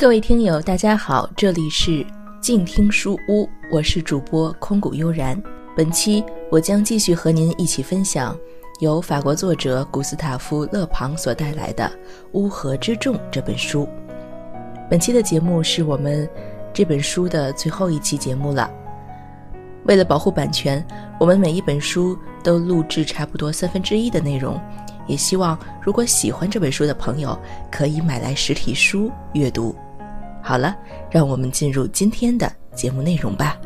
各位听友，大家好，这里是静听书屋，我是主播空谷悠然。本期我将继续和您一起分享由法国作者古斯塔夫·勒庞所带来的《乌合之众》这本书。本期的节目是我们这本书的最后一期节目了。为了保护版权，我们每一本书都录制差不多三分之一的内容。也希望如果喜欢这本书的朋友，可以买来实体书阅读。好了，让我们进入今天的节目内容吧。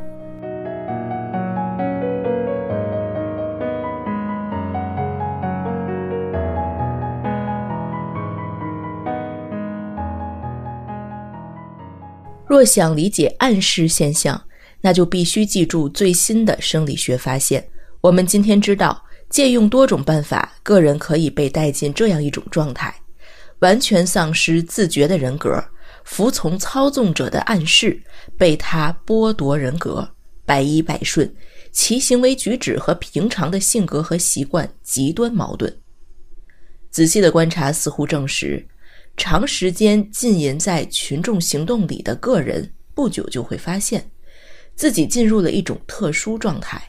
若想理解暗示现象，那就必须记住最新的生理学发现。我们今天知道。借用多种办法，个人可以被带进这样一种状态：完全丧失自觉的人格，服从操纵者的暗示，被他剥夺人格，百依百顺，其行为举止和平常的性格和习惯极端矛盾。仔细的观察似乎证实，长时间浸淫在群众行动里的个人，不久就会发现自己进入了一种特殊状态。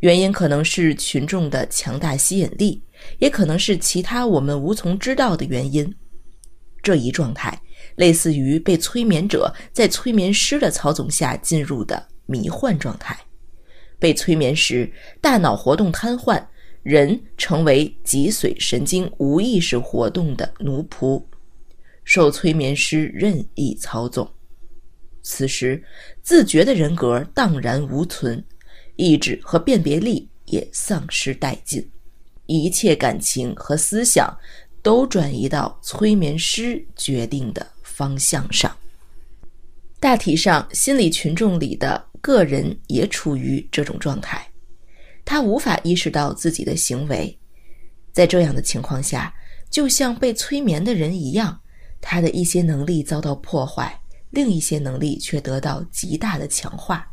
原因可能是群众的强大吸引力，也可能是其他我们无从知道的原因。这一状态类似于被催眠者在催眠师的操纵下进入的迷幻状态。被催眠时，大脑活动瘫痪，人成为脊髓神经无意识活动的奴仆，受催眠师任意操纵。此时，自觉的人格荡然无存。意志和辨别力也丧失殆尽，一切感情和思想都转移到催眠师决定的方向上。大体上，心理群众里的个人也处于这种状态，他无法意识到自己的行为。在这样的情况下，就像被催眠的人一样，他的一些能力遭到破坏，另一些能力却得到极大的强化。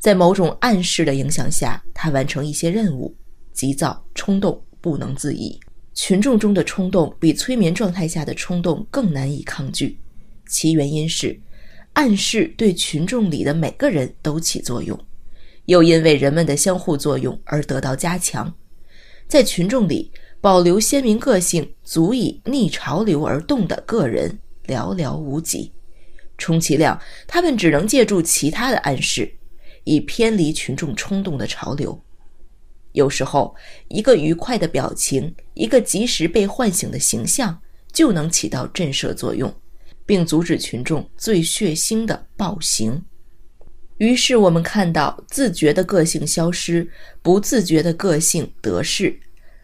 在某种暗示的影响下，他完成一些任务，急躁、冲动、不能自已。群众中的冲动比催眠状态下的冲动更难以抗拒，其原因是暗示对群众里的每个人都起作用，又因为人们的相互作用而得到加强。在群众里保留鲜明个性、足以逆潮流而动的个人寥寥无几，充其量他们只能借助其他的暗示。以偏离群众冲动的潮流。有时候，一个愉快的表情，一个及时被唤醒的形象，就能起到震慑作用，并阻止群众最血腥的暴行。于是，我们看到自觉的个性消失，不自觉的个性得势。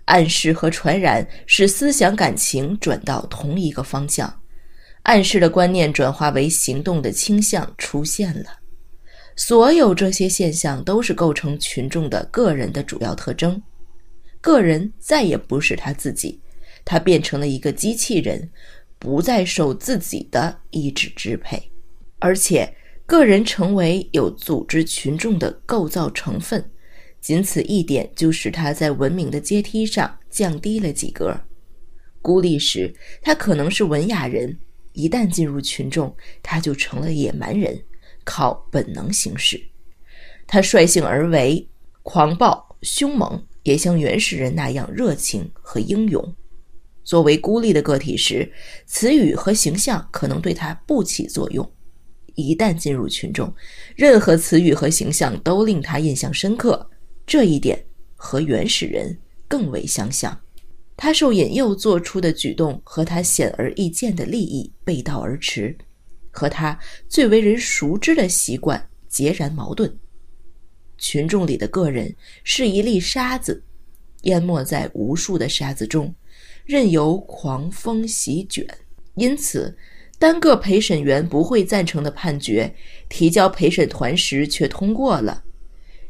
暗示和传染使思想感情转到同一个方向，暗示的观念转化为行动的倾向出现了。所有这些现象都是构成群众的个人的主要特征。个人再也不是他自己，他变成了一个机器人，不再受自己的意志支配，而且个人成为有组织群众的构造成分，仅此一点就使他在文明的阶梯上降低了几格。孤立时，他可能是文雅人；一旦进入群众，他就成了野蛮人。靠本能行事，他率性而为，狂暴凶猛，也像原始人那样热情和英勇。作为孤立的个体时，词语和形象可能对他不起作用；一旦进入群众，任何词语和形象都令他印象深刻。这一点和原始人更为相像。他受引诱做出的举动和他显而易见的利益背道而驰。和他最为人熟知的习惯截然矛盾。群众里的个人是一粒沙子，淹没在无数的沙子中，任由狂风席卷。因此，单个陪审员不会赞成的判决，提交陪审团时却通过了；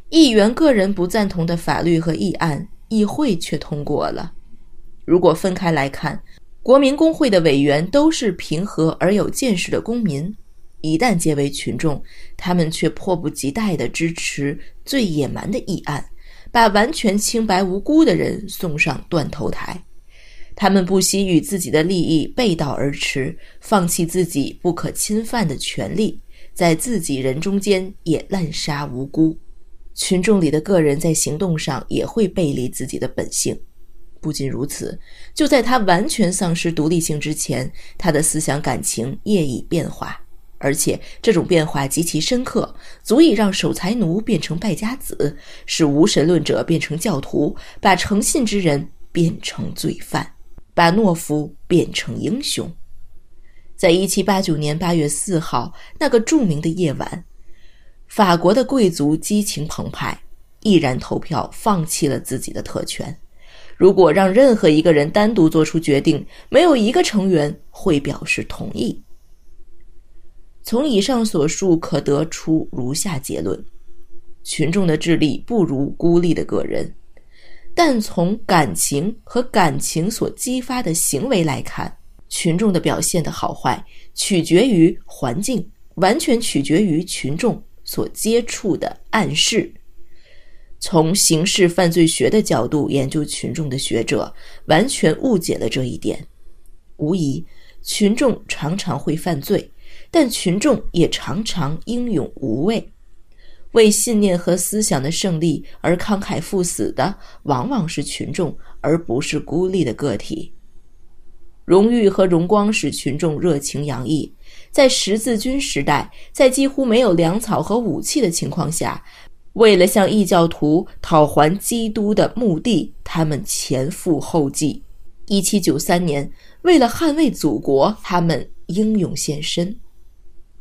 议员个人不赞同的法律和议案，议会却通过了。如果分开来看，国民工会的委员都是平和而有见识的公民，一旦结为群众，他们却迫不及待地支持最野蛮的议案，把完全清白无辜的人送上断头台。他们不惜与自己的利益背道而驰，放弃自己不可侵犯的权利，在自己人中间也滥杀无辜。群众里的个人在行动上也会背离自己的本性。不仅如此，就在他完全丧失独立性之前，他的思想感情业已变化，而且这种变化极其深刻，足以让守财奴变成败家子，使无神论者变成教徒，把诚信之人变成罪犯。把懦夫变成英雄。在一七八九年八月四号那个著名的夜晚，法国的贵族激情澎湃，毅然投票放弃了自己的特权。如果让任何一个人单独做出决定，没有一个成员会表示同意。从以上所述可得出如下结论：群众的智力不如孤立的个人。但从感情和感情所激发的行为来看，群众的表现的好坏取决于环境，完全取决于群众所接触的暗示。从刑事犯罪学的角度研究群众的学者，完全误解了这一点。无疑，群众常常会犯罪，但群众也常常英勇无畏。为信念和思想的胜利而慷慨赴死的，往往是群众，而不是孤立的个体。荣誉和荣光使群众热情洋溢。在十字军时代，在几乎没有粮草和武器的情况下，为了向异教徒讨还基督的墓地，他们前赴后继。一七九三年，为了捍卫祖国，他们英勇献身。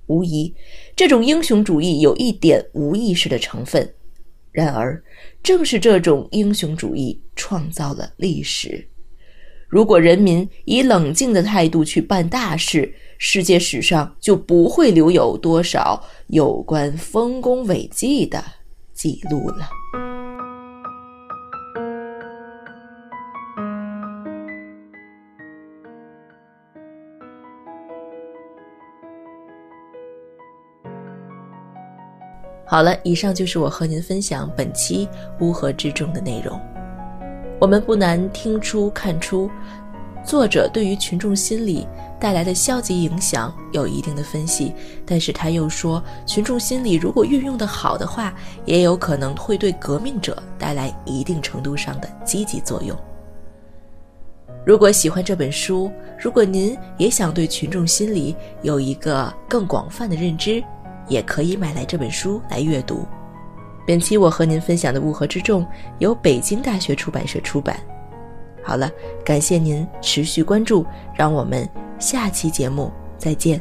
无疑，这种英雄主义有一点无意识的成分。然而，正是这种英雄主义创造了历史。如果人民以冷静的态度去办大事，世界史上就不会留有多少有关丰功伟绩的记录了。好了，以上就是我和您分享本期乌合之众的内容。我们不难听出、看出，作者对于群众心理带来的消极影响有一定的分析，但是他又说，群众心理如果运用的好的话，也有可能会对革命者带来一定程度上的积极作用。如果喜欢这本书，如果您也想对群众心理有一个更广泛的认知。也可以买来这本书来阅读。本期我和您分享的《乌合之众》由北京大学出版社出版。好了，感谢您持续关注，让我们下期节目再见。